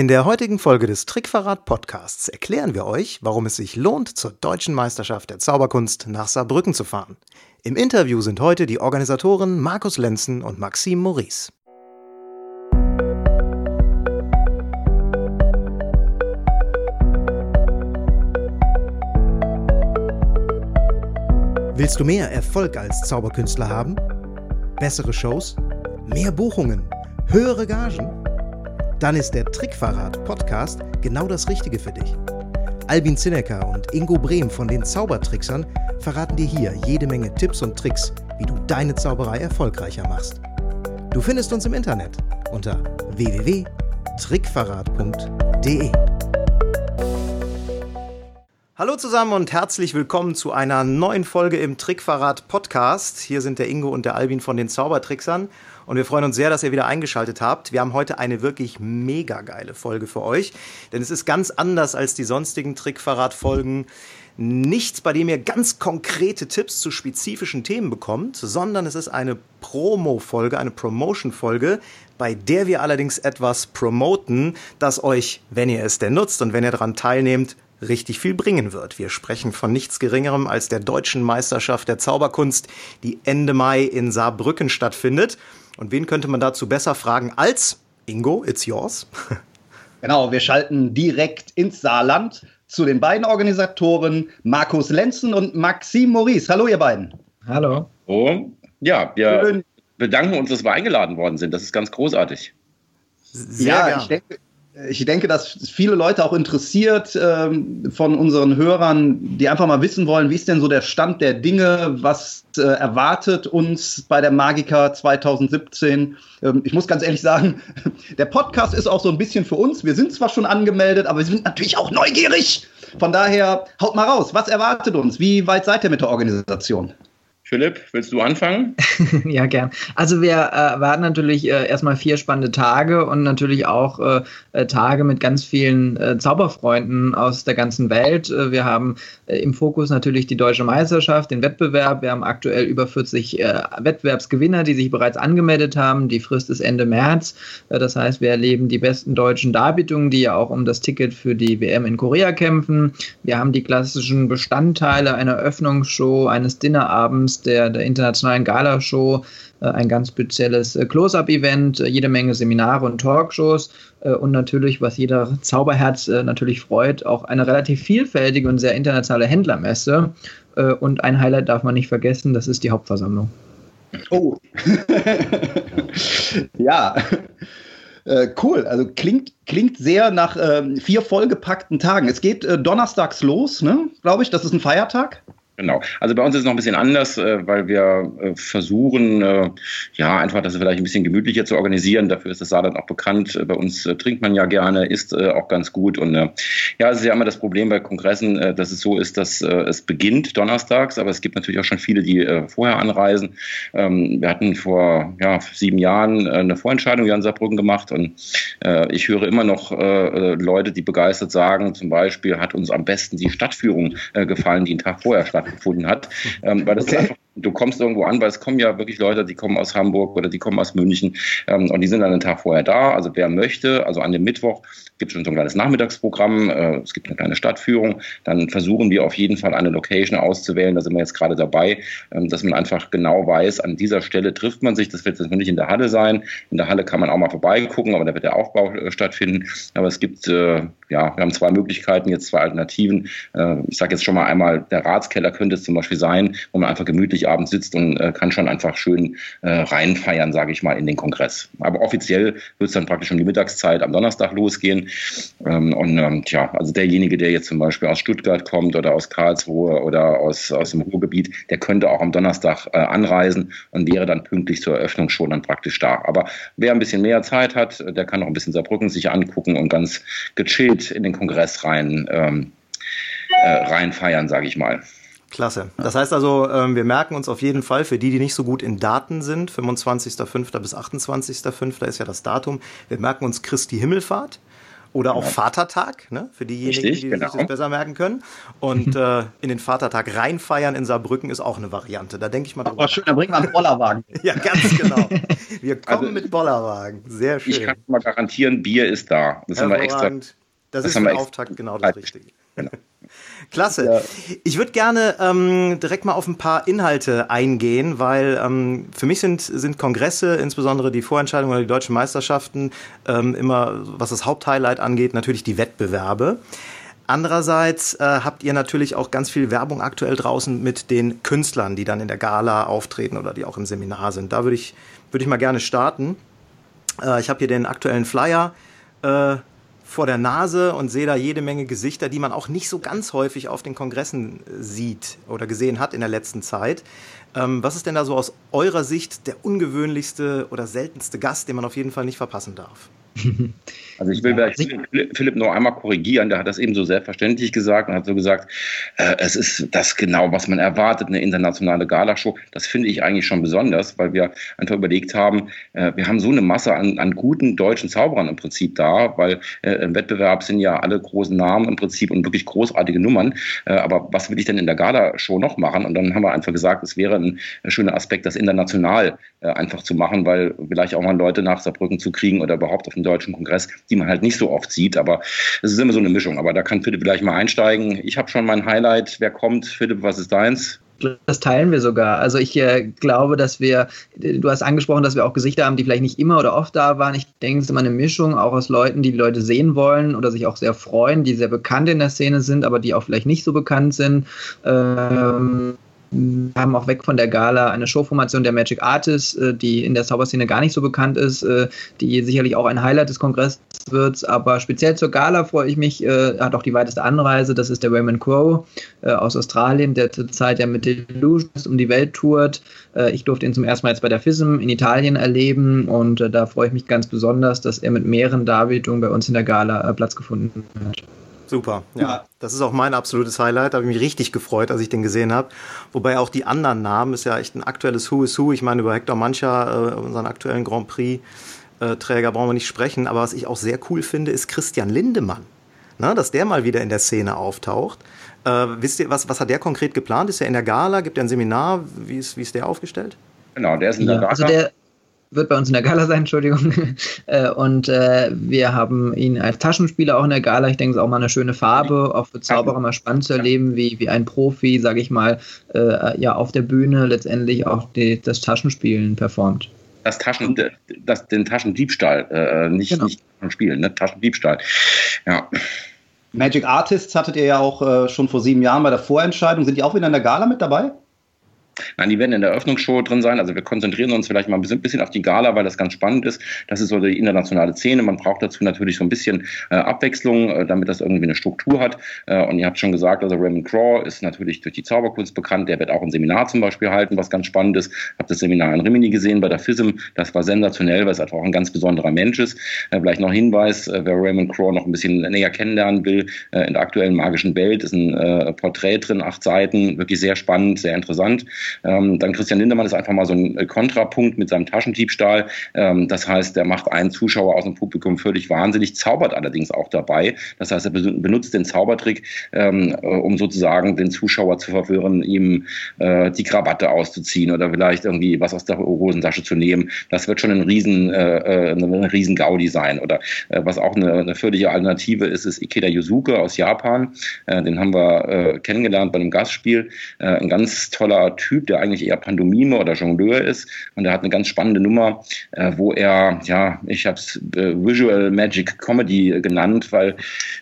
In der heutigen Folge des Trickverrat Podcasts erklären wir euch, warum es sich lohnt, zur deutschen Meisterschaft der Zauberkunst nach Saarbrücken zu fahren. Im Interview sind heute die Organisatoren Markus Lenzen und Maxim Maurice. Willst du mehr Erfolg als Zauberkünstler haben? Bessere Shows? Mehr Buchungen? Höhere Gagen? Dann ist der Trickverrat Podcast genau das Richtige für dich. Albin Zinecker und Ingo Brehm von den Zaubertricksern verraten dir hier jede Menge Tipps und Tricks, wie du deine Zauberei erfolgreicher machst. Du findest uns im Internet unter www.trickverrat.de. Hallo zusammen und herzlich willkommen zu einer neuen Folge im Trickverrat Podcast. Hier sind der Ingo und der Albin von den Zaubertricksern und wir freuen uns sehr, dass ihr wieder eingeschaltet habt. Wir haben heute eine wirklich mega geile Folge für euch, denn es ist ganz anders als die sonstigen Trickverrat-Folgen. Nichts, bei dem ihr ganz konkrete Tipps zu spezifischen Themen bekommt, sondern es ist eine Promo-Folge, eine Promotion-Folge, bei der wir allerdings etwas promoten, das euch, wenn ihr es denn nutzt und wenn ihr daran teilnehmt, richtig viel bringen wird. Wir sprechen von nichts Geringerem als der deutschen Meisterschaft der Zauberkunst, die Ende Mai in Saarbrücken stattfindet. Und wen könnte man dazu besser fragen als Ingo, it's yours? Genau, wir schalten direkt ins Saarland zu den beiden Organisatoren Markus Lenzen und Maxim Maurice. Hallo, ihr beiden. Hallo. Oh, ja, wir Schön. bedanken uns, dass wir eingeladen worden sind. Das ist ganz großartig. Sehr ja, gern. ich denke, ich denke, dass viele Leute auch interessiert ähm, von unseren Hörern, die einfach mal wissen wollen, wie ist denn so der Stand der Dinge, was äh, erwartet uns bei der Magica 2017. Ähm, ich muss ganz ehrlich sagen, der Podcast ist auch so ein bisschen für uns. Wir sind zwar schon angemeldet, aber wir sind natürlich auch neugierig. Von daher, haut mal raus, was erwartet uns? Wie weit seid ihr mit der Organisation? Philipp, willst du anfangen? ja, gern. Also wir äh, warten natürlich äh, erstmal vier spannende Tage und natürlich auch äh, äh Tage mit ganz vielen äh, Zauberfreunden aus der ganzen Welt. Äh, wir haben im Fokus natürlich die deutsche Meisterschaft, den Wettbewerb. Wir haben aktuell über 40 Wettbewerbsgewinner, die sich bereits angemeldet haben. Die Frist ist Ende März. das heißt, wir erleben die besten deutschen Darbietungen, die ja auch um das Ticket für die WM in Korea kämpfen. Wir haben die klassischen Bestandteile einer Öffnungsshow, eines Dinnerabends, der, der internationalen Galashow, äh, ein ganz spezielles äh, Close-Up-Event, äh, jede Menge Seminare und Talkshows und natürlich, was jeder Zauberherz natürlich freut, auch eine relativ vielfältige und sehr internationale Händlermesse. Und ein Highlight darf man nicht vergessen, das ist die Hauptversammlung. Oh, ja. Cool, also klingt, klingt sehr nach äh, vier vollgepackten Tagen. Es geht äh, donnerstags los, ne? Glaube ich, das ist ein Feiertag. Genau. Also bei uns ist es noch ein bisschen anders, äh, weil wir äh, versuchen, äh, ja, einfach das vielleicht ein bisschen gemütlicher zu organisieren. Dafür ist das Saarland auch bekannt. Bei uns trinkt man ja gerne, isst auch ganz gut. Und ja, es ist ja immer das Problem bei Kongressen, dass es so ist, dass es beginnt donnerstags, aber es gibt natürlich auch schon viele, die vorher anreisen. Ähm, wir hatten vor ja, sieben Jahren eine Vorentscheidung in Saarbrücken gemacht und ich höre immer noch Leute, die begeistert sagen, zum Beispiel hat uns am besten die Stadtführung gefallen, die einen Tag vorher stattfindet stattgefunden hat. Ähm, weil das okay. einfach, du kommst irgendwo an, weil es kommen ja wirklich Leute, die kommen aus Hamburg oder die kommen aus München ähm, und die sind dann einen Tag vorher da. Also wer möchte, also an dem Mittwoch gibt es schon so ein kleines Nachmittagsprogramm, äh, es gibt eine kleine Stadtführung, dann versuchen wir auf jeden Fall eine Location auszuwählen, da sind wir jetzt gerade dabei, ähm, dass man einfach genau weiß, an dieser Stelle trifft man sich, das wird jetzt nicht in der Halle sein, in der Halle kann man auch mal vorbeigucken, aber da wird der Aufbau äh, stattfinden, aber es gibt, äh, ja, wir haben zwei Möglichkeiten, jetzt zwei Alternativen, äh, ich sage jetzt schon mal einmal, der Ratskeller könnte es zum Beispiel sein, wo man einfach gemütlich abends sitzt und äh, kann schon einfach schön äh, reinfeiern, sage ich mal, in den Kongress. Aber offiziell wird es dann praktisch um die Mittagszeit am Donnerstag losgehen. Ähm, und ähm, tja, also derjenige, der jetzt zum Beispiel aus Stuttgart kommt oder aus Karlsruhe oder aus, aus dem Ruhrgebiet, der könnte auch am Donnerstag äh, anreisen und wäre dann pünktlich zur Eröffnung schon dann praktisch da. Aber wer ein bisschen mehr Zeit hat, der kann auch ein bisschen Saarbrücken sich angucken und ganz gechillt in den Kongress rein, ähm, äh, rein feiern, sage ich mal. Klasse. Das heißt also, ähm, wir merken uns auf jeden Fall, für die, die nicht so gut in Daten sind, 25.05. bis 28.05. ist ja das Datum, wir merken uns Christi Himmelfahrt. Oder auch ja. Vatertag, ne? für diejenigen, Richtig, die genau. sich das besser merken können. Und äh, in den Vatertag reinfeiern in Saarbrücken ist auch eine Variante. Da denke ich mal drüber. Aber schön, dann bringen wir einen Bollerwagen. ja, ganz genau. Wir kommen also, mit Bollerwagen. Sehr schön. Ich kann mal garantieren, Bier ist da. Das haben wir extra. Das, das ist für Auftakt genau das Richtige. Genau. Klasse. Ja. Ich würde gerne ähm, direkt mal auf ein paar Inhalte eingehen, weil ähm, für mich sind, sind Kongresse, insbesondere die Vorentscheidungen oder die deutschen Meisterschaften, ähm, immer, was das Haupthighlight angeht, natürlich die Wettbewerbe. Andererseits äh, habt ihr natürlich auch ganz viel Werbung aktuell draußen mit den Künstlern, die dann in der Gala auftreten oder die auch im Seminar sind. Da würde ich, würd ich mal gerne starten. Äh, ich habe hier den aktuellen Flyer. Äh, vor der Nase und sehe da jede Menge Gesichter, die man auch nicht so ganz häufig auf den Kongressen äh, sieht oder gesehen hat in der letzten Zeit. Ähm, was ist denn da so aus eurer Sicht der ungewöhnlichste oder seltenste Gast, den man auf jeden Fall nicht verpassen darf? Also ich will ja, Philipp noch einmal korrigieren, der hat das eben so selbstverständlich gesagt und hat so gesagt, äh, es ist das genau, was man erwartet, eine internationale Galashow. Das finde ich eigentlich schon besonders, weil wir einfach überlegt haben, äh, wir haben so eine Masse an, an guten deutschen Zauberern im Prinzip da, weil äh, im Wettbewerb sind ja alle großen Namen im Prinzip und wirklich großartige Nummern. Äh, aber was will ich denn in der Galashow noch machen? Und dann haben wir einfach gesagt, es wäre ein, ein schöner Aspekt, das international äh, einfach zu machen, weil vielleicht auch mal Leute nach Saarbrücken zu kriegen oder überhaupt auf dem deutschen Kongress die man halt nicht so oft sieht. Aber es ist immer so eine Mischung. Aber da kann Philipp gleich mal einsteigen. Ich habe schon mein Highlight. Wer kommt? Philipp, was ist deins? Das teilen wir sogar. Also ich äh, glaube, dass wir, du hast angesprochen, dass wir auch Gesichter haben, die vielleicht nicht immer oder oft da waren. Ich denke, es ist immer eine Mischung, auch aus Leuten, die die Leute sehen wollen oder sich auch sehr freuen, die sehr bekannt in der Szene sind, aber die auch vielleicht nicht so bekannt sind. Ähm haben auch weg von der Gala eine Showformation der Magic Artists, äh, die in der Zauberszene gar nicht so bekannt ist, äh, die sicherlich auch ein Highlight des Kongresses wird. Aber speziell zur Gala freue ich mich, äh, hat auch die weiteste Anreise. Das ist der Raymond Crow aus Australien, der zurzeit ja mit Delusions um die Welt tourt. Ich durfte ihn zum ersten Mal jetzt bei der FISM in Italien erleben und da freue ich mich ganz besonders, dass er mit mehreren Darbietungen bei uns in der Gala Platz gefunden hat. Super, ja. Das ist auch mein absolutes Highlight. Da habe ich mich richtig gefreut, als ich den gesehen habe. Wobei auch die anderen Namen ist ja echt ein aktuelles Who is Who. Ich meine, über Hector Mancha, äh, unseren aktuellen Grand Prix-Träger, äh, brauchen wir nicht sprechen. Aber was ich auch sehr cool finde, ist Christian Lindemann. Na, dass der mal wieder in der Szene auftaucht. Äh, wisst ihr, was, was hat der konkret geplant? Ist er in der Gala? Gibt er ein Seminar? Wie ist, wie ist der aufgestellt? Genau, der ist in der ja, Gala. Also der, wird bei uns in der Gala sein, Entschuldigung. Äh, und äh, wir haben ihn als Taschenspieler auch in der Gala. Ich denke, es ist auch mal eine schöne Farbe, auch für Zauberer mal spannend zu erleben, wie, wie ein Profi, sage ich mal, äh, ja auf der Bühne letztendlich auch die, das Taschenspielen performt. Das Taschen, das, den Taschendiebstahl, äh, nicht, genau. nicht spielen, ne? Taschendiebstahl. Ja. Magic Artists hattet ihr ja auch äh, schon vor sieben Jahren bei der Vorentscheidung. Sind die auch wieder in der Gala mit dabei? Nein, die werden in der Eröffnungsshow drin sein. Also wir konzentrieren uns vielleicht mal ein bisschen, auf die Gala, weil das ganz spannend ist. Das ist so die internationale Szene. Man braucht dazu natürlich so ein bisschen äh, Abwechslung, äh, damit das irgendwie eine Struktur hat. Äh, und ihr habt schon gesagt, also Raymond Craw ist natürlich durch die Zauberkunst bekannt. Der wird auch ein Seminar zum Beispiel halten, was ganz spannend ist. Habe das Seminar in Rimini gesehen bei der FISM. Das war sensationell, weil es einfach auch ein ganz besonderer Mensch ist. Äh, vielleicht noch Hinweis, äh, wer Raymond Craw noch ein bisschen näher kennenlernen will, äh, in der aktuellen magischen Welt ist ein Porträt drin, acht Seiten, wirklich sehr spannend, sehr interessant. Ähm, dann Christian Lindemann ist einfach mal so ein äh, Kontrapunkt mit seinem Taschendiebstahl. Ähm, das heißt, er macht einen Zuschauer aus dem Publikum völlig wahnsinnig, zaubert allerdings auch dabei. Das heißt, er benutzt den Zaubertrick, ähm, äh, um sozusagen den Zuschauer zu verwirren, ihm äh, die Krawatte auszuziehen oder vielleicht irgendwie was aus der Hosentasche zu nehmen. Das wird schon ein riesen, äh, eine riesen Gaudi sein. Oder äh, was auch eine, eine völlige Alternative ist, ist Ikeda Yusuke aus Japan. Äh, den haben wir kennengelernt bei einem Gastspiel. ein ganz toller Typ, der eigentlich eher Pandomime oder Jongleur ist. Und er hat eine ganz spannende Nummer, äh, wo er, ja, ich habe es äh, Visual Magic Comedy genannt, weil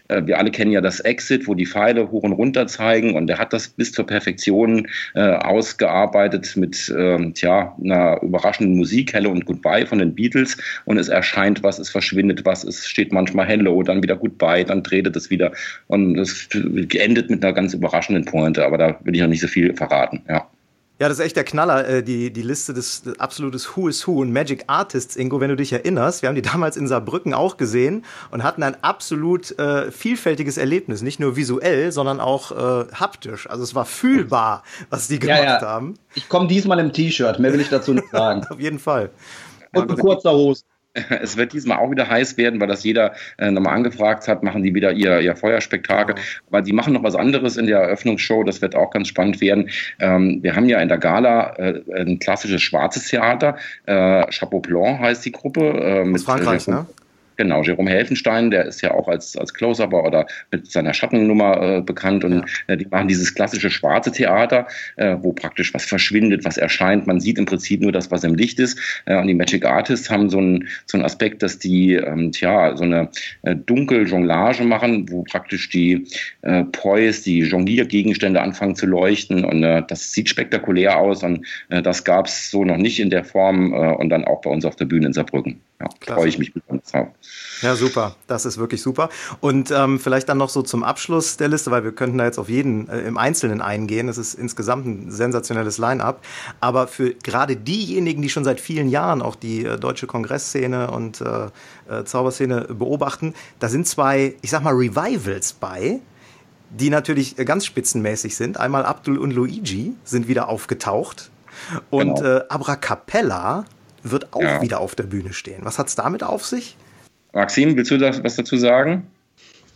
äh, wir alle kennen ja das Exit, wo die Pfeile hoch und runter zeigen. Und er hat das bis zur Perfektion äh, ausgearbeitet mit ähm, tja, einer überraschenden Musik, Hello und Goodbye von den Beatles. Und es erscheint was, es verschwindet was, es steht manchmal Hello, dann wieder Goodbye, dann dreht es wieder. Und es endet mit einer ganz überraschenden Pointe. Aber da will ich noch nicht so viel verraten, ja. Ja, das ist echt der Knaller, äh, die, die Liste des, des absolutes Who is Who und Magic Artists, Ingo, wenn du dich erinnerst. Wir haben die damals in Saarbrücken auch gesehen und hatten ein absolut äh, vielfältiges Erlebnis. Nicht nur visuell, sondern auch äh, haptisch. Also es war fühlbar, was die gemacht ja, ja. haben. Ich komme diesmal im T-Shirt, mehr will ich dazu nicht sagen. Auf jeden Fall. Und in kurzer Hose. es wird diesmal auch wieder heiß werden, weil das jeder äh, nochmal angefragt hat, machen die wieder ihr, ihr Feuerspektakel. Genau. Aber die machen noch was anderes in der Eröffnungsshow, das wird auch ganz spannend werden. Ähm, wir haben ja in der Gala äh, ein klassisches schwarzes Theater, äh, Chapeau Blanc heißt die Gruppe. Äh, mit, Aus Frankreich, ne? Genau, Jerome Helfenstein, der ist ja auch als, als Close-Upper oder mit seiner Schattennummer äh, bekannt und äh, die machen dieses klassische schwarze Theater, äh, wo praktisch was verschwindet, was erscheint. Man sieht im Prinzip nur das, was im Licht ist. Äh, und die Magic Artists haben so einen so einen Aspekt, dass die, ähm, tja, so eine äh, dunkel Jonglage machen, wo praktisch die äh, Poise, die Jongliergegenstände anfangen zu leuchten und äh, das sieht spektakulär aus und äh, das gab es so noch nicht in der Form äh, und dann auch bei uns auf der Bühne in Saarbrücken. Ja, freue ich mich besonders drauf. Ja, super. Das ist wirklich super. Und ähm, vielleicht dann noch so zum Abschluss der Liste, weil wir könnten da jetzt auf jeden äh, im Einzelnen eingehen. Es ist insgesamt ein sensationelles Line-up. Aber für gerade diejenigen, die schon seit vielen Jahren auch die äh, deutsche Kongressszene und äh, äh, Zauberszene beobachten, da sind zwei, ich sag mal, Revivals bei die natürlich ganz spitzenmäßig sind. Einmal Abdul und Luigi sind wieder aufgetaucht. Und genau. äh, Abracapella wird auch ja. wieder auf der Bühne stehen. Was hat es damit auf sich? Maxim, willst du das, was dazu sagen?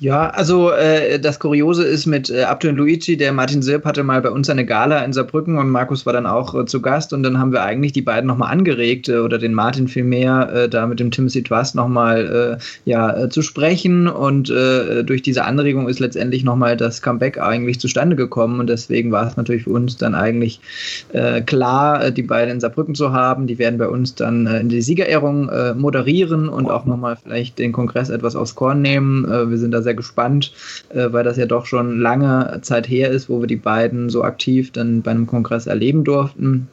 Ja, also äh, das Kuriose ist mit äh, Abdul Luigi, der Martin Sirp hatte mal bei uns eine Gala in Saarbrücken und Markus war dann auch äh, zu Gast und dann haben wir eigentlich die beiden nochmal angeregt äh, oder den Martin vielmehr äh, da mit dem Timothy Twast nochmal äh, ja, äh, zu sprechen und äh, durch diese Anregung ist letztendlich nochmal das Comeback eigentlich zustande gekommen und deswegen war es natürlich für uns dann eigentlich äh, klar, äh, die beiden in Saarbrücken zu haben. Die werden bei uns dann äh, in die Siegerehrung moderieren und auch nochmal vielleicht den Kongress etwas aufs Korn nehmen. Wir sind da sehr sehr gespannt, äh, weil das ja doch schon lange Zeit her ist, wo wir die beiden so aktiv dann bei einem Kongress erleben durften.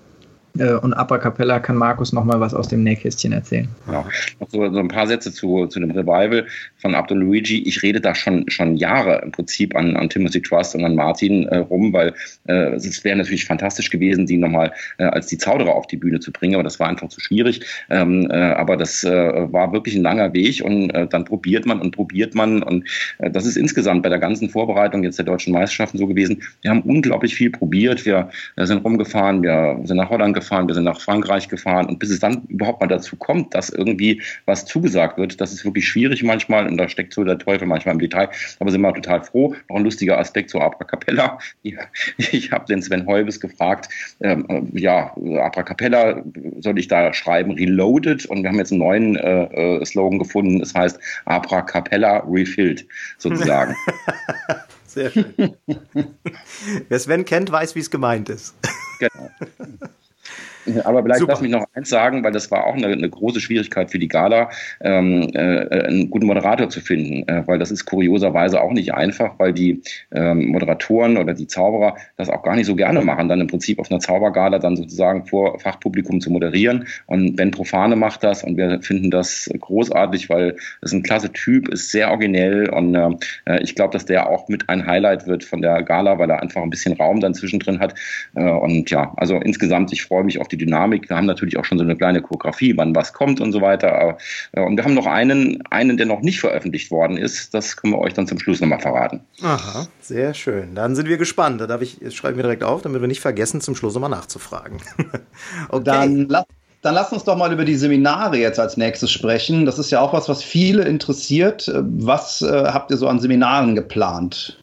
Äh, und Upper Capella kann Markus noch mal was aus dem Nähkästchen erzählen. Ja, noch so, so ein paar Sätze zu, zu dem Revival von Abdul Luigi. Ich rede da schon, schon Jahre im Prinzip an, an Timothy Trust und an Martin äh, rum, weil äh, es wäre natürlich fantastisch gewesen, die nochmal äh, als die Zauderer auf die Bühne zu bringen, aber das war einfach zu schwierig. Ähm, äh, aber das äh, war wirklich ein langer Weg und dann probiert man und probiert man und das ist insgesamt bei der ganzen Vorbereitung jetzt der deutschen Meisterschaften so gewesen. Wir haben unglaublich viel probiert. Wir sind rumgefahren, wir sind nach Holland gefahren, wir sind nach Frankreich gefahren und bis es dann überhaupt mal dazu kommt, dass irgendwie was zugesagt wird, das ist wirklich schwierig manchmal und da steckt so der Teufel manchmal im Detail. Aber sind wir total froh. Noch ein lustiger Aspekt zur Abra Capella. Ich habe den Sven Heubes gefragt, ähm, äh, ja, Abra Capella, soll ich da schreiben, Reloaded? Und wir haben jetzt einen neuen äh, äh Slogan gefunden. Es heißt Abra Capella Refilled, sozusagen. Sehr schön. Wer Sven kennt, weiß, wie es gemeint ist. Genau. Aber vielleicht Super. lass mich noch eins sagen, weil das war auch eine, eine große Schwierigkeit für die Gala, ähm, äh, einen guten Moderator zu finden, äh, weil das ist kurioserweise auch nicht einfach, weil die ähm, Moderatoren oder die Zauberer das auch gar nicht so gerne machen, dann im Prinzip auf einer Zaubergala dann sozusagen vor Fachpublikum zu moderieren. Und Ben Profane macht das und wir finden das großartig, weil es ein klasse Typ ist, sehr originell und äh, ich glaube, dass der auch mit ein Highlight wird von der Gala, weil er einfach ein bisschen Raum dann zwischendrin hat. Äh, und ja, also insgesamt, ich freue mich auf die Dynamik. Wir haben natürlich auch schon so eine kleine Choreografie, wann was kommt und so weiter. Äh, und wir haben noch einen, einen, der noch nicht veröffentlicht worden ist. Das können wir euch dann zum Schluss nochmal verraten. Aha, sehr schön. Dann sind wir gespannt. Da darf ich, schreiben wir direkt auf, damit wir nicht vergessen, zum Schluss nochmal nachzufragen. okay. Dann lass dann lass uns doch mal über die Seminare jetzt als nächstes sprechen. Das ist ja auch was, was viele interessiert. Was äh, habt ihr so an Seminaren geplant?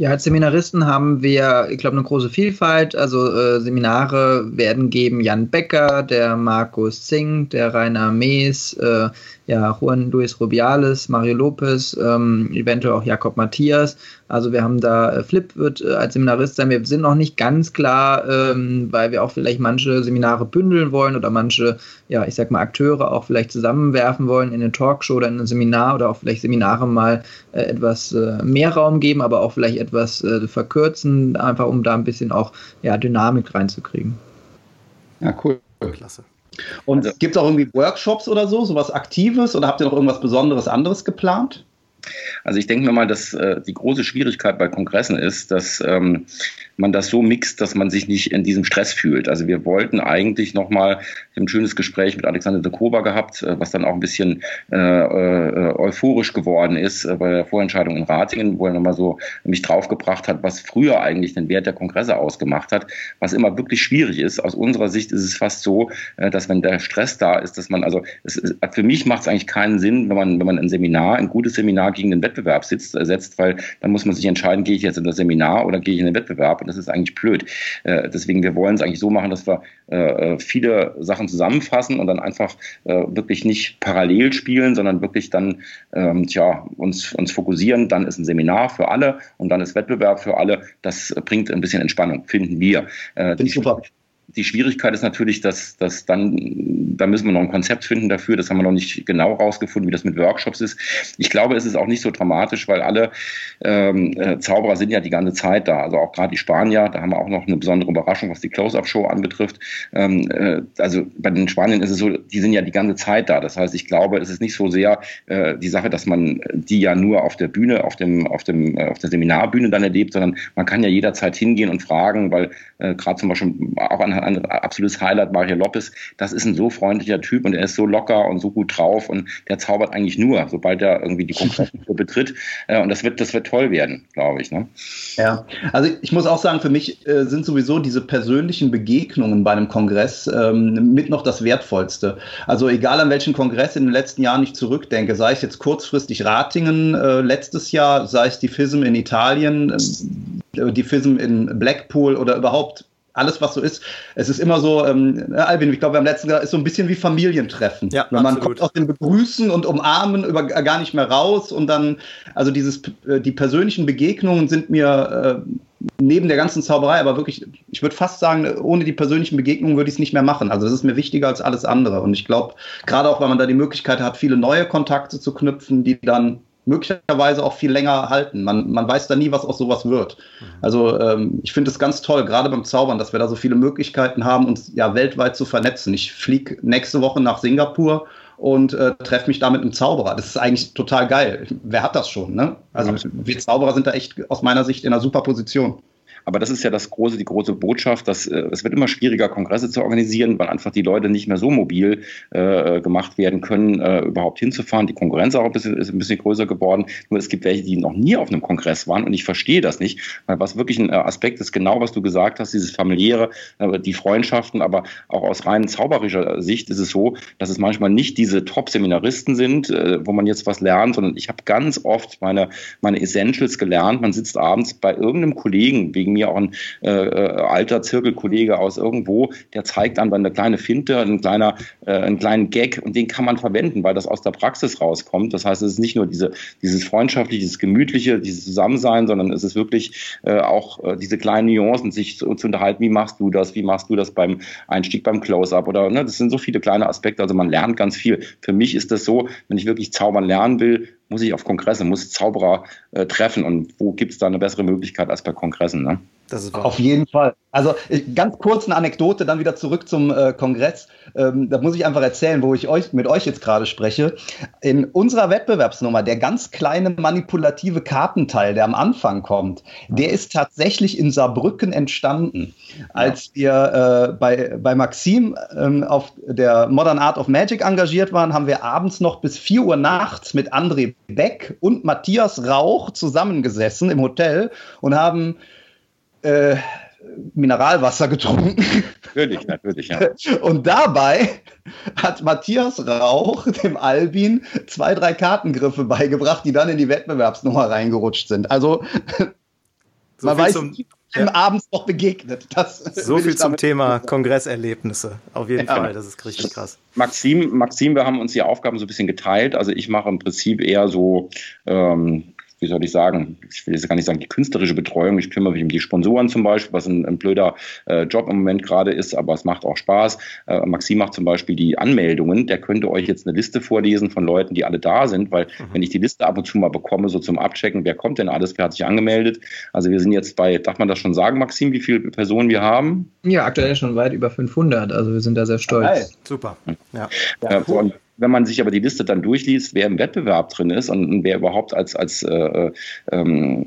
Ja, als Seminaristen haben wir, ich glaube, eine große Vielfalt. Also äh, Seminare werden geben Jan Becker, der Markus Zing, der Rainer Mees, äh, ja, Juan Luis Rubiales, Mario Lopez, ähm, eventuell auch Jakob Matthias. Also wir haben da, äh, Flip wird äh, als Seminarist sein. Wir sind noch nicht ganz klar, ähm, weil wir auch vielleicht manche Seminare bündeln wollen oder manche, ja, ich sag mal, Akteure auch vielleicht zusammenwerfen wollen in eine Talkshow oder in ein Seminar oder auch vielleicht Seminare mal äh, etwas äh, mehr Raum geben, aber auch vielleicht etwas äh, verkürzen, einfach um da ein bisschen auch ja, Dynamik reinzukriegen. Ja, cool. Klasse. Und also, gibt es auch irgendwie Workshops oder so, sowas Aktives oder habt ihr noch irgendwas Besonderes anderes geplant? Also ich denke mir mal, dass äh, die große Schwierigkeit bei Kongressen ist, dass ähm, man das so mixt, dass man sich nicht in diesem Stress fühlt. Also wir wollten eigentlich nochmal ein schönes Gespräch mit Alexander de Koba gehabt, äh, was dann auch ein bisschen äh, euphorisch geworden ist äh, bei der Vorentscheidung in Ratingen, wo er nochmal so mich draufgebracht hat, was früher eigentlich den Wert der Kongresse ausgemacht hat, was immer wirklich schwierig ist. Aus unserer Sicht ist es fast so, äh, dass wenn der Stress da ist, dass man, also es, für mich macht es eigentlich keinen Sinn, wenn man, wenn man ein Seminar, ein gutes Seminar gegen den Wettbewerb sitzt, äh, setzt, weil dann muss man sich entscheiden, gehe ich jetzt in das Seminar oder gehe ich in den Wettbewerb und das ist eigentlich blöd. Äh, deswegen, wir wollen es eigentlich so machen, dass wir äh, viele Sachen zusammenfassen und dann einfach äh, wirklich nicht parallel spielen, sondern wirklich dann ähm, tja, uns, uns fokussieren. Dann ist ein Seminar für alle und dann ist Wettbewerb für alle. Das bringt ein bisschen Entspannung, finden wir. Äh, Finde ich super die Schwierigkeit ist natürlich, dass, dass dann, da müssen wir noch ein Konzept finden dafür. Das haben wir noch nicht genau rausgefunden, wie das mit Workshops ist. Ich glaube, es ist auch nicht so dramatisch, weil alle ähm, äh, Zauberer sind ja die ganze Zeit da. Also auch gerade die Spanier, da haben wir auch noch eine besondere Überraschung, was die Close-Up-Show anbetrifft. Ähm, äh, also bei den Spaniern ist es so, die sind ja die ganze Zeit da. Das heißt, ich glaube, es ist nicht so sehr äh, die Sache, dass man die ja nur auf der Bühne, auf dem, auf dem, äh, auf der Seminarbühne dann erlebt, sondern man kann ja jederzeit hingehen und fragen, weil äh, gerade zum Beispiel auch an ein absolutes Highlight, Mario Lopez, das ist ein so freundlicher Typ und er ist so locker und so gut drauf und der zaubert eigentlich nur, sobald er irgendwie die Konkurrenz betritt. Äh, und das wird, das wird toll werden, glaube ich. Ne? Ja, also ich muss auch sagen, für mich äh, sind sowieso diese persönlichen Begegnungen bei einem Kongress ähm, mit noch das Wertvollste. Also egal an welchen Kongress in den letzten Jahren ich zurückdenke, sei es jetzt kurzfristig Ratingen äh, letztes Jahr, sei es die FISM in Italien, äh, die FISM in Blackpool oder überhaupt alles, was so ist. Es ist immer so, ähm, ne, Albin, ich glaube, beim letzten Jahr ist so ein bisschen wie Familientreffen. Ja, man absolut. kommt aus dem Begrüßen und Umarmen über, gar nicht mehr raus und dann, also dieses, äh, die persönlichen Begegnungen sind mir äh, neben der ganzen Zauberei, aber wirklich, ich würde fast sagen, ohne die persönlichen Begegnungen würde ich es nicht mehr machen. Also das ist mir wichtiger als alles andere. Und ich glaube, gerade auch, weil man da die Möglichkeit hat, viele neue Kontakte zu knüpfen, die dann möglicherweise auch viel länger halten. Man, man weiß da nie, was aus sowas wird. Mhm. Also ähm, ich finde es ganz toll, gerade beim Zaubern, dass wir da so viele Möglichkeiten haben, uns ja weltweit zu vernetzen. Ich fliege nächste Woche nach Singapur und äh, treffe mich da mit einem Zauberer. Das ist eigentlich total geil. Wer hat das schon? Ne? Also wir Zauberer sind da echt aus meiner Sicht in einer super Position. Aber das ist ja das große, die große Botschaft, dass äh, es wird immer schwieriger, Kongresse zu organisieren, weil einfach die Leute nicht mehr so mobil äh, gemacht werden können, äh, überhaupt hinzufahren. Die Konkurrenz auch ein bisschen, ist ein bisschen größer geworden. Nur es gibt welche, die noch nie auf einem Kongress waren und ich verstehe das nicht, weil was wirklich ein äh, Aspekt ist, genau was du gesagt hast, dieses familiäre, äh, die Freundschaften, aber auch aus rein zauberischer Sicht ist es so, dass es manchmal nicht diese Top-Seminaristen sind, äh, wo man jetzt was lernt, sondern ich habe ganz oft meine, meine Essentials gelernt. Man sitzt abends bei irgendeinem Kollegen wegen mir auch ein äh, äh, alter Zirkelkollege aus irgendwo, der zeigt dann eine kleine Finte, ein kleiner, äh, einen kleinen Gag und den kann man verwenden, weil das aus der Praxis rauskommt. Das heißt, es ist nicht nur diese, dieses freundschaftliche, dieses gemütliche, dieses Zusammensein, sondern es ist wirklich äh, auch äh, diese kleinen Nuancen, sich zu, zu, unterhalten, wie machst du das, wie machst du das beim Einstieg beim Close-Up oder ne, das sind so viele kleine Aspekte, also man lernt ganz viel. Für mich ist das so, wenn ich wirklich zaubern lernen will, muss ich auf Kongresse, muss Zauberer äh, treffen und wo gibt es da eine bessere Möglichkeit als bei Kongressen? Ne? Das ist Auf jeden Fall. Also ganz kurz eine Anekdote, dann wieder zurück zum äh, Kongress. Ähm, da muss ich einfach erzählen, wo ich euch mit euch jetzt gerade spreche. In unserer Wettbewerbsnummer, der ganz kleine manipulative Kartenteil, der am Anfang kommt, der ist tatsächlich in Saarbrücken entstanden. Als wir äh, bei, bei Maxim ähm, auf der Modern Art of Magic engagiert waren, haben wir abends noch bis 4 Uhr nachts mit André Beck und Matthias Rauch zusammengesessen im Hotel und haben äh, Mineralwasser getrunken. Natürlich, natürlich, ja. Und dabei hat Matthias Rauch dem Albin zwei, drei Kartengriffe beigebracht, die dann in die Wettbewerbsnummer reingerutscht sind. Also so man weiß, zum, ja. abends noch begegnet. Das so viel zum Thema Kongresserlebnisse. Auf jeden ja. Fall, das ist richtig krass. Maxim, Maxim, wir haben uns die Aufgaben so ein bisschen geteilt. Also ich mache im Prinzip eher so ähm, wie soll ich sagen, ich will jetzt gar nicht sagen, die künstlerische Betreuung. Ich kümmere mich um die Sponsoren zum Beispiel, was ein, ein blöder äh, Job im Moment gerade ist, aber es macht auch Spaß. Äh, Maxim macht zum Beispiel die Anmeldungen. Der könnte euch jetzt eine Liste vorlesen von Leuten, die alle da sind, weil mhm. wenn ich die Liste ab und zu mal bekomme, so zum Abchecken, wer kommt denn alles, wer hat sich angemeldet. Also wir sind jetzt bei, darf man das schon sagen, Maxim, wie viele Personen wir haben? Ja, aktuell schon weit über 500. Also wir sind da sehr stolz. Hey, super. Ja. ja cool wenn man sich aber die Liste dann durchliest, wer im Wettbewerb drin ist und, wer überhaupt als, als äh, ähm,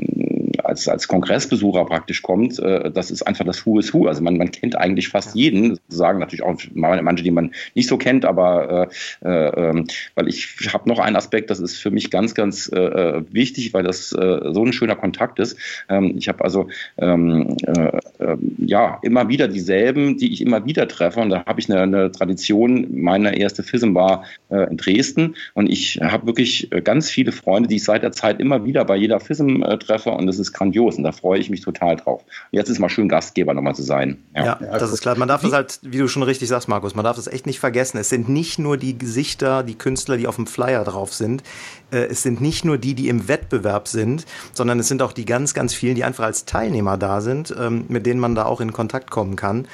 als, als Kongressbesucher praktisch kommt, äh, das ist einfach das Who is Who. Also man, man kennt eigentlich fast jeden, sagen natürlich auch manche, die man nicht so kennt, aber äh, äh, ähm, weil ich habe noch einen Aspekt, das ist für mich ganz, ganz äh, äh wichtig, weil das äh, so ein schöner Kontakt ist. Ähm, ich habe also ähm, äh, ja immer wieder dieselben, die ich immer wieder treffe. Und da habe ich eine, eine Tradition, meine erste FISM war in Dresden und ich habe wirklich ganz viele Freunde, die ich seit der Zeit immer wieder bei jeder FISM treffe und das ist grandios und da freue ich mich total drauf. Und jetzt ist mal schön Gastgeber nochmal zu sein. Ja, ja das ist klar. Man darf das halt, wie du schon richtig sagst, Markus, man darf das echt nicht vergessen. Es sind nicht nur die Gesichter, die Künstler, die auf dem Flyer drauf sind. Äh, es sind nicht nur die, die im Wettbewerb sind, sondern es sind auch die ganz, ganz vielen, die einfach als Teilnehmer da sind, ähm, mit denen man da auch in Kontakt kommen kann.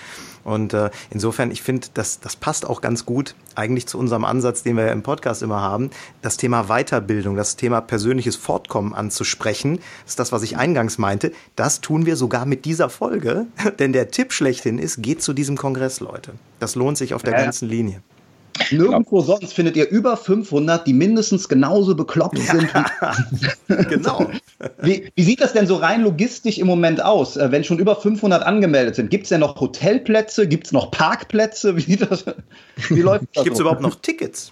Und äh, insofern, ich finde, das, das passt auch ganz gut eigentlich zu unserem Ansatz, den wir ja im Podcast immer haben, das Thema Weiterbildung, das Thema persönliches Fortkommen anzusprechen. Das ist das, was ich eingangs meinte. Das tun wir sogar mit dieser Folge, denn der Tipp schlechthin ist, geht zu diesem Kongress, Leute. Das lohnt sich auf der ja, ganzen Linie. Nirgendwo genau. sonst findet ihr über 500, die mindestens genauso bekloppt sind. genau. Wie, wie, sieht das denn so rein logistisch im Moment aus, äh, wenn schon über 500 angemeldet sind? Gibt es denn noch Hotelplätze? Gibt es noch Parkplätze? Wie, sieht das, wie läuft das? Gibt es so? überhaupt noch Tickets?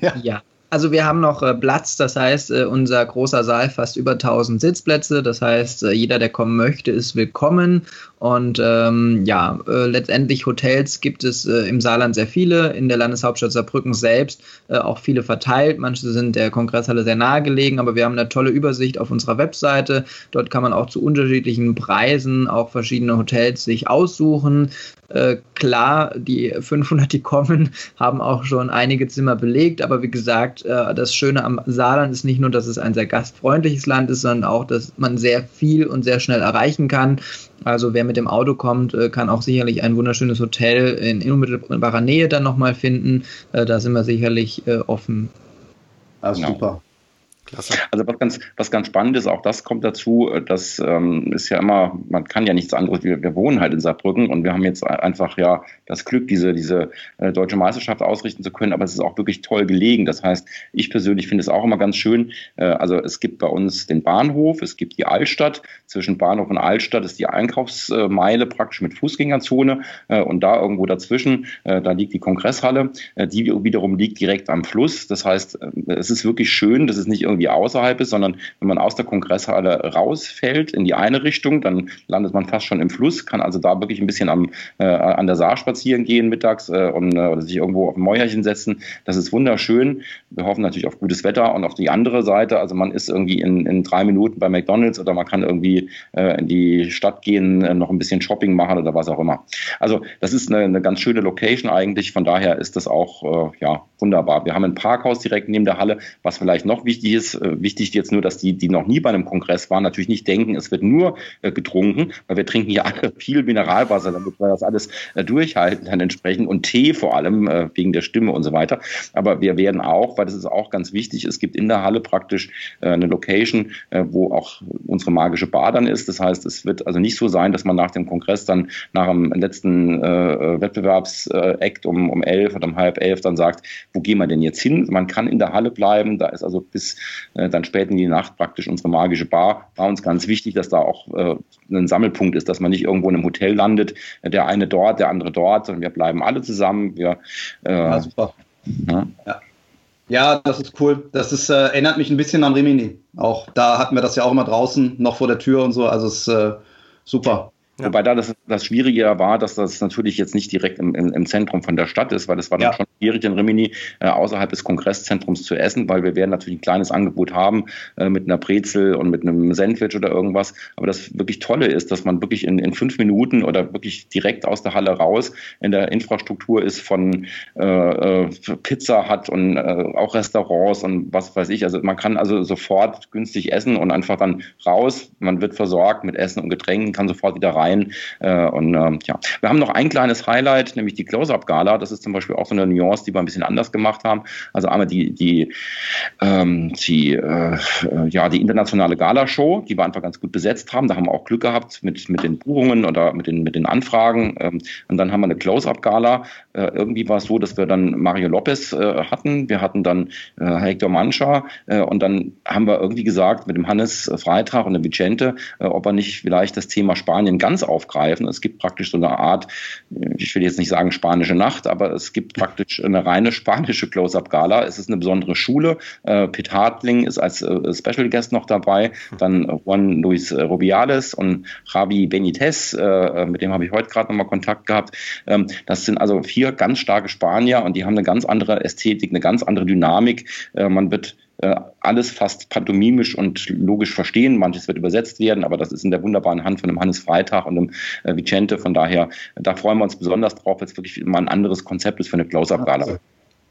ja. ja. Also wir haben noch äh, Platz, das heißt, äh, unser großer Saal fast über 1000 Sitzplätze. Das heißt, äh, jeder, der kommen möchte, ist willkommen. Und ähm, ja, äh, letztendlich Hotels gibt es äh, im Saarland sehr viele, in der Landeshauptstadt Saarbrücken selbst äh, auch viele verteilt. Manche sind der Kongresshalle sehr nahe gelegen, aber wir haben eine tolle Übersicht auf unserer Webseite. Dort kann man auch zu unterschiedlichen Preisen auch verschiedene Hotels sich aussuchen. Äh, klar, die 500, die kommen, haben auch schon einige Zimmer belegt, aber wie gesagt, äh, das Schöne am Saarland ist nicht nur, dass es ein sehr gastfreundliches Land ist, sondern auch, dass man sehr viel und sehr schnell erreichen kann. Also wer mit dem Auto kommt, äh, kann auch sicherlich ein wunderschönes Hotel in unmittelbarer Nähe dann nochmal finden. Äh, da sind wir sicherlich äh, offen. Ah, super. Klasse. Also was ganz, was ganz spannend ist, auch das kommt dazu, das ähm, ist ja immer, man kann ja nichts anderes, wir, wir wohnen halt in Saarbrücken und wir haben jetzt einfach ja das Glück, diese, diese äh, deutsche Meisterschaft ausrichten zu können, aber es ist auch wirklich toll gelegen. Das heißt, ich persönlich finde es auch immer ganz schön. Äh, also es gibt bei uns den Bahnhof, es gibt die Altstadt. Zwischen Bahnhof und Altstadt ist die Einkaufsmeile praktisch mit Fußgängerzone äh, und da irgendwo dazwischen, äh, da liegt die Kongresshalle, äh, die wiederum liegt direkt am Fluss. Das heißt, es ist wirklich schön, das ist nicht irgendwie irgendwie außerhalb ist, sondern wenn man aus der Kongresshalle rausfällt in die eine Richtung, dann landet man fast schon im Fluss, kann also da wirklich ein bisschen am, äh, an der Saar spazieren gehen mittags äh, und, äh, oder sich irgendwo auf ein Mäuerchen setzen. Das ist wunderschön. Wir hoffen natürlich auf gutes Wetter und auf die andere Seite, also man ist irgendwie in, in drei Minuten bei McDonalds oder man kann irgendwie äh, in die Stadt gehen, äh, noch ein bisschen Shopping machen oder was auch immer. Also das ist eine, eine ganz schöne Location eigentlich, von daher ist das auch äh, ja, wunderbar. Wir haben ein Parkhaus direkt neben der Halle, was vielleicht noch wichtig ist, ist äh, wichtig jetzt nur, dass die, die noch nie bei einem Kongress waren, natürlich nicht denken, es wird nur äh, getrunken, weil wir trinken hier alle viel Mineralwasser, damit wir das alles äh, durchhalten dann entsprechend und Tee vor allem wegen der Stimme und so weiter. Aber wir werden auch, weil das ist auch ganz wichtig, es gibt in der Halle praktisch eine Location, wo auch unsere magische Bar dann ist. Das heißt, es wird also nicht so sein, dass man nach dem Kongress dann nach dem letzten äh, Wettbewerbsakt um, um elf oder um halb elf dann sagt, wo gehen wir denn jetzt hin? Man kann in der Halle bleiben, da ist also bis äh, dann spät in die Nacht praktisch unsere magische Bar. War uns ganz wichtig, dass da auch äh, ein Sammelpunkt ist, dass man nicht irgendwo in einem Hotel landet, der eine dort, der andere dort, sondern wir bleiben alle zusammen. Wir, äh, ja, super. Ja. ja. Ja, das ist cool. Das ist, äh, erinnert mich ein bisschen an Rimini. Auch da hatten wir das ja auch immer draußen, noch vor der Tür und so. Also es ist äh, super. Ja. Wobei da das, das Schwierige war, dass das natürlich jetzt nicht direkt im, im, im Zentrum von der Stadt ist, weil das war dann ja. schon schwierig in Rimini äh, außerhalb des Kongresszentrums zu essen, weil wir werden natürlich ein kleines Angebot haben äh, mit einer Brezel und mit einem Sandwich oder irgendwas. Aber das wirklich Tolle ist, dass man wirklich in, in fünf Minuten oder wirklich direkt aus der Halle raus in der Infrastruktur ist von äh, äh Pizza hat und äh, auch Restaurants und was weiß ich. Also man kann also sofort günstig essen und einfach dann raus. Man wird versorgt mit Essen und Getränken, kann sofort wieder rein. Äh, und ja, wir haben noch ein kleines Highlight, nämlich die Close-Up-Gala. Das ist zum Beispiel auch so eine Nuance Restaurants, die wir ein bisschen anders gemacht haben. Also einmal die, die, ähm, die, äh, ja, die internationale Galashow, die wir einfach ganz gut besetzt haben. Da haben wir auch Glück gehabt mit, mit den Buchungen oder mit den, mit den Anfragen. Ähm, und dann haben wir eine Close-Up-Gala. Äh, irgendwie war es so, dass wir dann Mario Lopez äh, hatten. Wir hatten dann äh, Hector Mancha. Äh, und dann haben wir irgendwie gesagt mit dem Hannes Freitag und dem Vicente, äh, ob wir nicht vielleicht das Thema Spanien ganz aufgreifen. Es gibt praktisch so eine Art, ich will jetzt nicht sagen spanische Nacht, aber es gibt praktisch eine reine spanische Close-Up-Gala. Es ist eine besondere Schule. Äh, Pete Hartling ist als äh, Special Guest noch dabei. Dann Juan Luis Rubiales und Javi Benitez, äh, mit dem habe ich heute gerade nochmal Kontakt gehabt. Ähm, das sind also vier ganz starke Spanier und die haben eine ganz andere Ästhetik, eine ganz andere Dynamik. Äh, man wird äh, alles fast pantomimisch und logisch verstehen. Manches wird übersetzt werden, aber das ist in der wunderbaren Hand von dem Hannes Freitag und dem äh, Vicente. Von daher, da freuen wir uns besonders drauf, weil es wirklich mal ein anderes Konzept ist für eine Close-Up-Gala.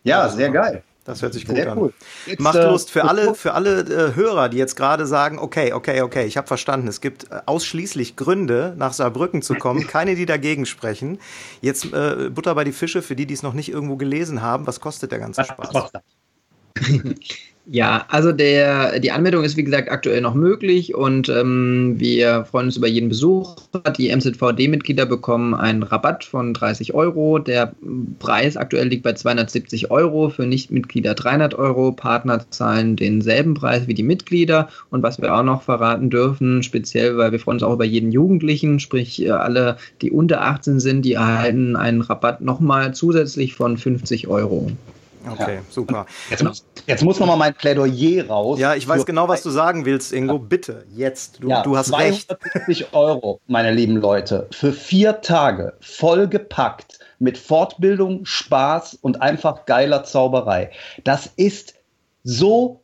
Ja, sehr geil. Das hört sich gut Sehr an. Cool. Jetzt, Macht äh, Lust für alle, für alle äh, Hörer, die jetzt gerade sagen, okay, okay, okay, ich habe verstanden, es gibt äh, ausschließlich Gründe, nach Saarbrücken zu kommen, keine, die dagegen sprechen. Jetzt äh, Butter bei die Fische, für die, die es noch nicht irgendwo gelesen haben, was kostet der ganze Spaß? Ja, also der, die Anmeldung ist wie gesagt aktuell noch möglich und ähm, wir freuen uns über jeden Besuch. Die MZVD-Mitglieder bekommen einen Rabatt von 30 Euro. Der Preis aktuell liegt bei 270 Euro, für Nichtmitglieder 300 Euro. Partner zahlen denselben Preis wie die Mitglieder. Und was wir auch noch verraten dürfen, speziell, weil wir freuen uns auch über jeden Jugendlichen, sprich äh, alle, die unter 18 sind, die erhalten einen Rabatt nochmal zusätzlich von 50 Euro. Okay, ja. super. Jetzt, muss, jetzt muss noch mal mein Plädoyer raus. Ja, ich weiß genau, was du sagen willst, Ingo. Bitte, jetzt. Du, ja, du hast 250 recht. Euro, meine lieben Leute, für vier Tage vollgepackt mit Fortbildung, Spaß und einfach geiler Zauberei. Das ist so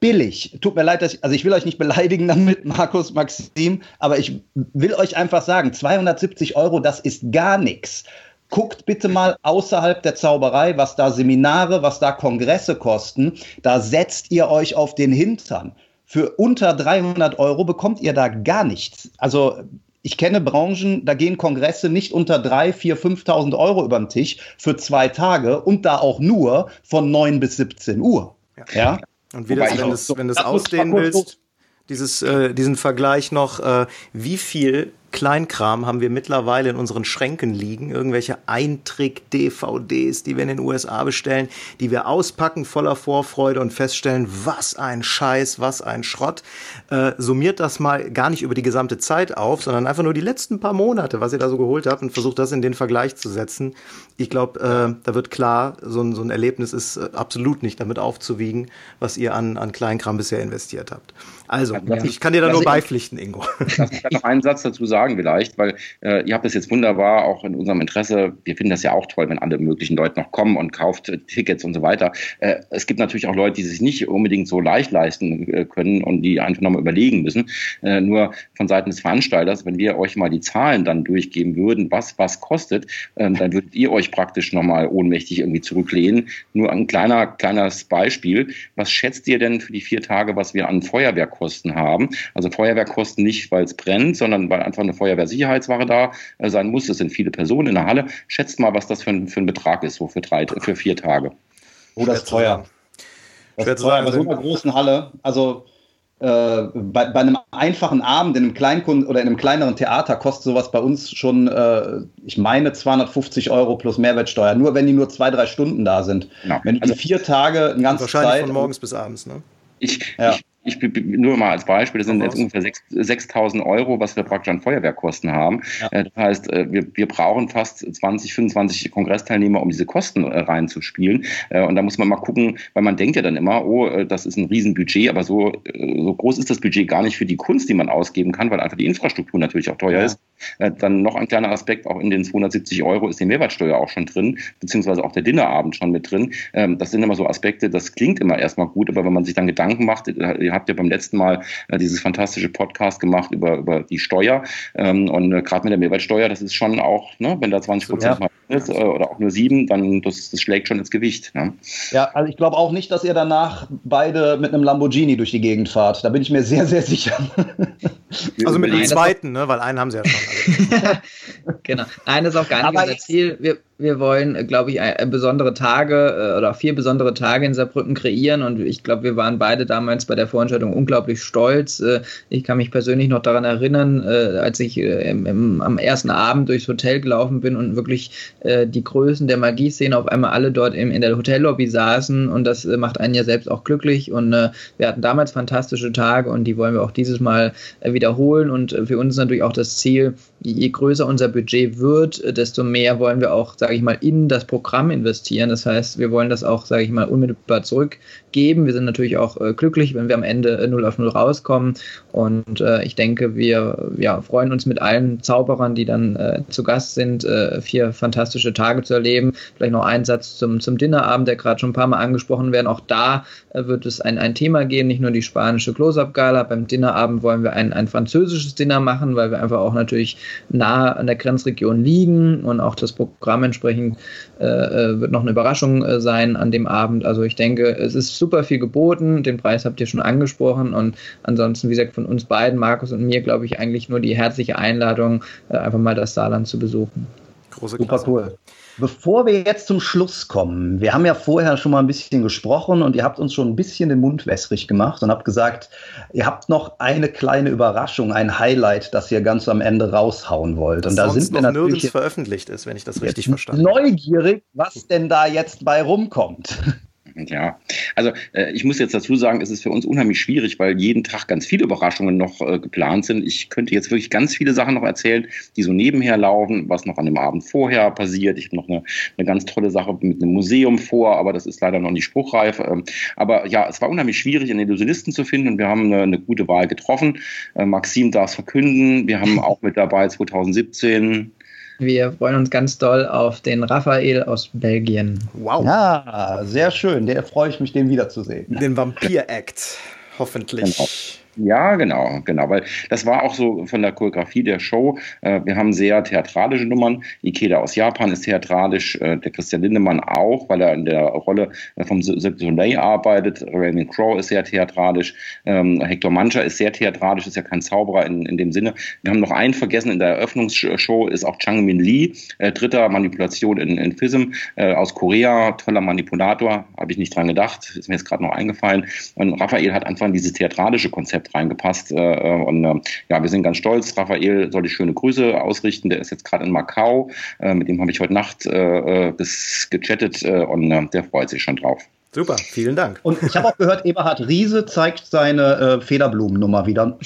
billig. Tut mir leid, dass ich, also ich will euch nicht beleidigen damit, Markus, Maxim, aber ich will euch einfach sagen, 270 Euro, das ist gar nichts guckt bitte mal außerhalb der Zauberei, was da Seminare, was da Kongresse kosten. Da setzt ihr euch auf den Hintern. Für unter 300 Euro bekommt ihr da gar nichts. Also ich kenne Branchen, da gehen Kongresse nicht unter 3, 4, 5.000 Euro über den Tisch für zwei Tage und da auch nur von 9 bis 17 Uhr. Ja. ja? Und wie das, wenn du es wenn ausdehnen willst, dieses, äh, diesen Vergleich noch, äh, wie viel Kleinkram haben wir mittlerweile in unseren Schränken liegen. Irgendwelche Eintrick-DVDs, die wir in den USA bestellen, die wir auspacken voller Vorfreude und feststellen, was ein Scheiß, was ein Schrott. Äh, summiert das mal gar nicht über die gesamte Zeit auf, sondern einfach nur die letzten paar Monate, was ihr da so geholt habt und versucht das in den Vergleich zu setzen. Ich glaube, äh, da wird klar, so ein, so ein Erlebnis ist äh, absolut nicht damit aufzuwiegen, was ihr an, an Kleinkram bisher investiert habt. Also, ja. ich kann dir da also nur beipflichten, Ingo. Ich kann noch einen Satz dazu sagen sagen vielleicht, weil äh, ihr habt das jetzt wunderbar auch in unserem Interesse. Wir finden das ja auch toll, wenn alle möglichen Leute noch kommen und kauft Tickets und so weiter. Äh, es gibt natürlich auch Leute, die sich nicht unbedingt so leicht leisten äh, können und die einfach nochmal überlegen müssen. Äh, nur von Seiten des Veranstalters, wenn wir euch mal die Zahlen dann durchgeben würden, was was kostet, äh, dann würdet ihr euch praktisch nochmal ohnmächtig irgendwie zurücklehnen. Nur ein kleiner, kleines Beispiel. Was schätzt ihr denn für die vier Tage, was wir an Feuerwehrkosten haben? Also Feuerwehrkosten nicht, weil es brennt, sondern weil einfach eine Feuerwehrsicherheitsware da äh, sein muss. Es sind viele Personen in der Halle. Schätzt mal, was das für ein, für ein Betrag ist, so für, drei, für vier Tage. Oh, das ist teuer. Das ist teuer bei so einer großen Halle. Also äh, bei, bei, einem einfachen Abend in einem Kleinkund oder in einem kleineren Theater kostet sowas bei uns schon, äh, ich meine, 250 Euro plus Mehrwertsteuer. Nur wenn die nur zwei, drei Stunden da sind. Ja. Wenn die also, vier Tage, eine ganze wahrscheinlich Zeit. von morgens bis abends, ne? Ich, ja. ich, ich nur mal als Beispiel, das sind jetzt ungefähr 6.000 Euro, was wir praktisch an Feuerwehrkosten haben. Ja. Äh, das heißt, äh, wir, wir brauchen fast 20, 25 Kongressteilnehmer, um diese Kosten äh, reinzuspielen. Und da muss man mal gucken, weil man denkt ja dann immer, oh, das ist ein Riesenbudget, aber so, so groß ist das Budget gar nicht für die Kunst, die man ausgeben kann, weil einfach die Infrastruktur natürlich auch teuer ja. ist. Dann noch ein kleiner Aspekt, auch in den 270 Euro ist die Mehrwertsteuer auch schon drin, beziehungsweise auch der Dinnerabend schon mit drin. Ähm, das sind immer so Aspekte, das klingt immer erstmal gut, aber wenn man sich dann Gedanken macht, ihr habt ja beim letzten Mal äh, dieses fantastische Podcast gemacht über, über die Steuer. Ähm, und äh, gerade mit der Mehrwertsteuer, das ist schon auch, ne, wenn da 20 Prozent ja. ist äh, oder auch nur sieben, dann das, das schlägt schon ins Gewicht. Ne? Ja, also ich glaube auch nicht, dass ihr danach beide mit einem Lamborghini durch die Gegend fahrt. Da bin ich mir sehr, sehr sicher. Also mit dem zweiten, ne? weil einen haben sie ja schon. genau. Nein, das ist auch gar nicht Aber unser Ziel. Wir, wir wollen, glaube ich, besondere Tage äh, oder vier besondere Tage in Saarbrücken kreieren. Und ich glaube, wir waren beide damals bei der Veranstaltung unglaublich stolz. Äh, ich kann mich persönlich noch daran erinnern, äh, als ich am ersten Abend durchs Hotel gelaufen bin und wirklich die Größen der Magieszene auf einmal alle dort in der Hotellobby saßen. Und das macht einen ja selbst auch glücklich. Und wir hatten damals fantastische Tage und die wollen wir auch dieses Mal wiederholen. Und für uns natürlich auch das Ziel, je größer unser Budget wird, desto mehr wollen wir auch, sage ich mal, in das Programm investieren. Das heißt, wir wollen das auch, sage ich mal, unmittelbar zurückgeben. Wir sind natürlich auch äh, glücklich, wenn wir am Ende 0 auf 0 rauskommen. Und äh, ich denke, wir ja, freuen uns mit allen Zauberern, die dann äh, zu Gast sind, äh, vier fantastische Tage zu erleben. Vielleicht noch ein Satz zum, zum Dinnerabend, der gerade schon ein paar Mal angesprochen werden. Auch da äh, wird es ein, ein Thema geben, nicht nur die spanische Close-Up-Gala. Beim Dinnerabend wollen wir ein, ein französisches Dinner machen, weil wir einfach auch natürlich nah an der Grenzregion liegen und auch das Programm entsprechend äh, äh, wird noch eine Überraschung äh, sein an dem Abend. Also ich denke, es ist super viel geboten. Den Preis habt ihr schon angesprochen und ansonsten, wie gesagt, von uns beiden, Markus und mir, glaube ich, eigentlich nur die herzliche Einladung, äh, einfach mal das Saarland zu besuchen. Große Klasse. Super cool. Bevor wir jetzt zum Schluss kommen, wir haben ja vorher schon mal ein bisschen gesprochen und ihr habt uns schon ein bisschen den Mund wässrig gemacht und habt gesagt, ihr habt noch eine kleine Überraschung, ein Highlight, das ihr ganz am Ende raushauen wollt. Und das da sind wir natürlich nirgends veröffentlicht ist, wenn ich das richtig verstanden habe. Neugierig, was denn da jetzt bei rumkommt. Ja, also äh, ich muss jetzt dazu sagen, es ist für uns unheimlich schwierig, weil jeden Tag ganz viele Überraschungen noch äh, geplant sind. Ich könnte jetzt wirklich ganz viele Sachen noch erzählen, die so nebenher laufen, was noch an dem Abend vorher passiert. Ich habe noch eine, eine ganz tolle Sache mit einem Museum vor, aber das ist leider noch nicht spruchreif. Ähm, aber ja, es war unheimlich schwierig, einen Illusionisten zu finden und wir haben eine, eine gute Wahl getroffen. Äh, Maxim darf es verkünden. Wir haben auch mit dabei 2017 wir freuen uns ganz doll auf den Raphael aus Belgien. Wow. Ja, sehr schön. Der freue ich mich, den wiederzusehen. Den Vampir-Act, hoffentlich. Genau. Ja, genau, genau, weil das war auch so von der Choreografie der Show. Äh, wir haben sehr theatralische Nummern. Ikeda aus Japan ist theatralisch, äh, der Christian Lindemann auch, weil er in der Rolle äh, vom Cirque Soleil arbeitet. Raymond Crow ist sehr theatralisch. Ähm, Hector Mancha ist sehr theatralisch, ist ja kein Zauberer in, in dem Sinne. Wir haben noch einen vergessen in der Eröffnungsshow, ist auch Chang Min Lee, dritter Manipulation in, in FISM aus Korea, toller Manipulator, habe ich nicht dran gedacht, ist mir jetzt gerade noch eingefallen. Und Raphael hat einfach dieses theatralische Konzept reingepasst. Äh, äh, und äh, ja, wir sind ganz stolz. Raphael soll die schöne Grüße ausrichten. Der ist jetzt gerade in Macau. mit dem habe ich heute Nacht gechattet und der freut sich schon drauf. Super, vielen Dank. Und ich habe auch gehört, Eberhard Riese zeigt seine äh, Federblumennummer wieder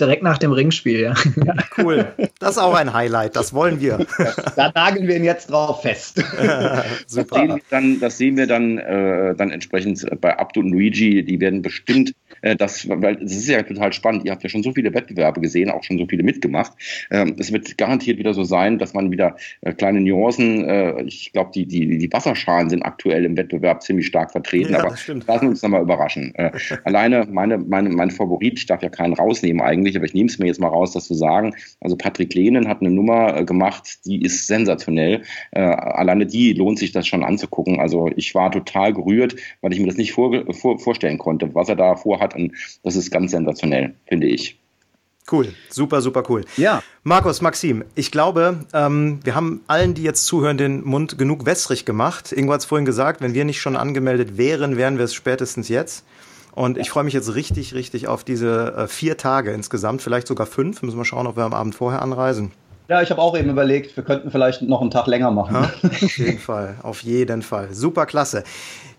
direkt nach dem Ringspiel, ja. ja. Cool. Das ist auch ein Highlight, das wollen wir. da nageln wir ihn jetzt drauf fest. Super. Das sehen wir dann, das sehen wir dann, äh, dann entsprechend bei Abdu und Luigi, die werden bestimmt äh, das, weil das ist ja total spannend. Ihr habt ja schon so viele Wettbewerbe gesehen, auch schon so viele mitgemacht. Ähm, es wird garantiert wieder so sein, dass man wieder äh, kleine Nuancen, äh, ich glaube, die, die, die Wasserschalen sind aktuell im Wettbewerb ziemlich stark vertreten, ja, aber lassen wir uns nochmal überraschen. Äh, alleine meine, meine, mein Favorit, ich darf ja keinen rausnehmen eigentlich, aber ich nehme es mir jetzt mal raus, das zu sagen. Also Patrick Lehnen hat eine Nummer äh, gemacht, die ist sensationell. Äh, alleine die lohnt sich das schon anzugucken. Also ich war total gerührt, weil ich mir das nicht vor, vor, vorstellen konnte, was er da vorhat. Und das ist ganz sensationell, finde ich. Cool, super, super cool. Ja. Markus, Maxim, ich glaube, ähm, wir haben allen, die jetzt zuhören, den Mund genug wässrig gemacht. Ingo hat es vorhin gesagt, wenn wir nicht schon angemeldet wären, wären wir es spätestens jetzt. Und ich freue mich jetzt richtig, richtig auf diese äh, vier Tage insgesamt, vielleicht sogar fünf. Müssen wir schauen, ob wir am Abend vorher anreisen. Ja, ich habe auch eben überlegt, wir könnten vielleicht noch einen Tag länger machen. Ja, auf jeden Fall, auf jeden Fall. Super klasse.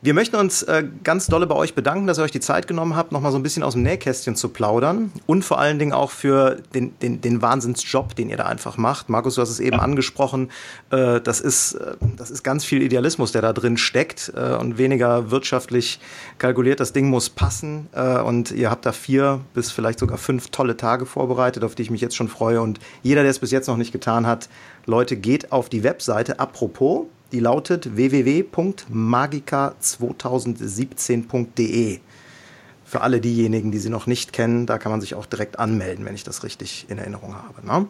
Wir möchten uns äh, ganz dolle bei euch bedanken, dass ihr euch die Zeit genommen habt, nochmal so ein bisschen aus dem Nähkästchen zu plaudern und vor allen Dingen auch für den, den, den Wahnsinnsjob, den ihr da einfach macht. Markus, du hast es eben angesprochen, äh, das, ist, äh, das ist ganz viel Idealismus, der da drin steckt äh, und weniger wirtschaftlich kalkuliert. Das Ding muss passen äh, und ihr habt da vier bis vielleicht sogar fünf tolle Tage vorbereitet, auf die ich mich jetzt schon freue. Und jeder, der es bis jetzt noch nicht getan hat, Leute, geht auf die Webseite apropos die lautet www.magica2017.de. Für alle diejenigen, die sie noch nicht kennen, da kann man sich auch direkt anmelden, wenn ich das richtig in Erinnerung habe. Ne?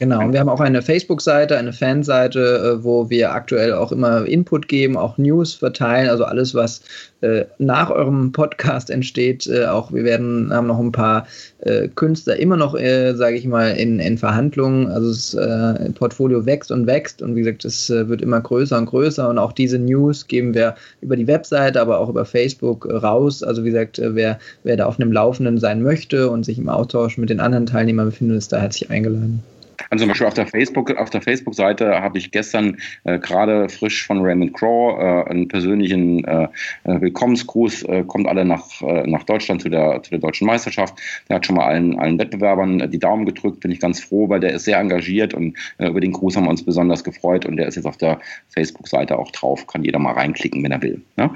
Genau, und wir haben auch eine Facebook-Seite, eine Fanseite, äh, wo wir aktuell auch immer Input geben, auch News verteilen, also alles, was äh, nach eurem Podcast entsteht. Äh, auch wir werden haben noch ein paar äh, Künstler immer noch, sage ich mal, in, in Verhandlungen. Also das Portfolio wächst und wächst und wie gesagt, es wird immer größer und größer und auch diese News geben wir über die Webseite, aber auch über Facebook raus. Also wie gesagt, wer, wer da auf einem Laufenden sein möchte und sich im Austausch mit den anderen Teilnehmern befindet, ist da herzlich eingeladen. Also zum Beispiel auf der Facebook, auf der Facebook-Seite habe ich gestern äh, gerade frisch von Raymond Crow äh, einen persönlichen äh, äh Willkommensgruß, äh, kommt alle nach, äh, nach Deutschland zu der, zu der deutschen Meisterschaft. Der hat schon mal allen, allen Wettbewerbern die Daumen gedrückt, bin ich ganz froh, weil der ist sehr engagiert und über den Gruß haben wir uns besonders gefreut und der ist jetzt auf der Facebook-Seite auch drauf. Kann jeder mal reinklicken, wenn er will. Ne?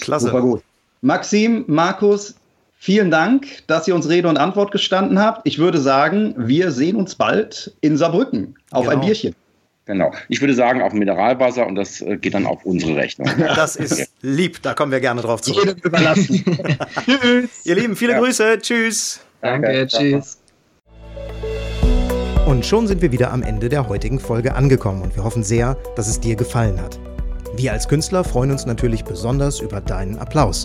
Klasse. Super gut. Maxim, Markus, Vielen Dank, dass ihr uns Rede und Antwort gestanden habt. Ich würde sagen, wir sehen uns bald in Saarbrücken auf genau. ein Bierchen. Genau. Ich würde sagen, auf Mineralwasser und das äh, geht dann auf unsere Rechnung. Das ist lieb, da kommen wir gerne drauf zurück. überlassen. tschüss. Ihr Lieben, viele ja. Grüße. Tschüss. Danke, okay, tschüss. Und schon sind wir wieder am Ende der heutigen Folge angekommen und wir hoffen sehr, dass es dir gefallen hat. Wir als Künstler freuen uns natürlich besonders über deinen Applaus.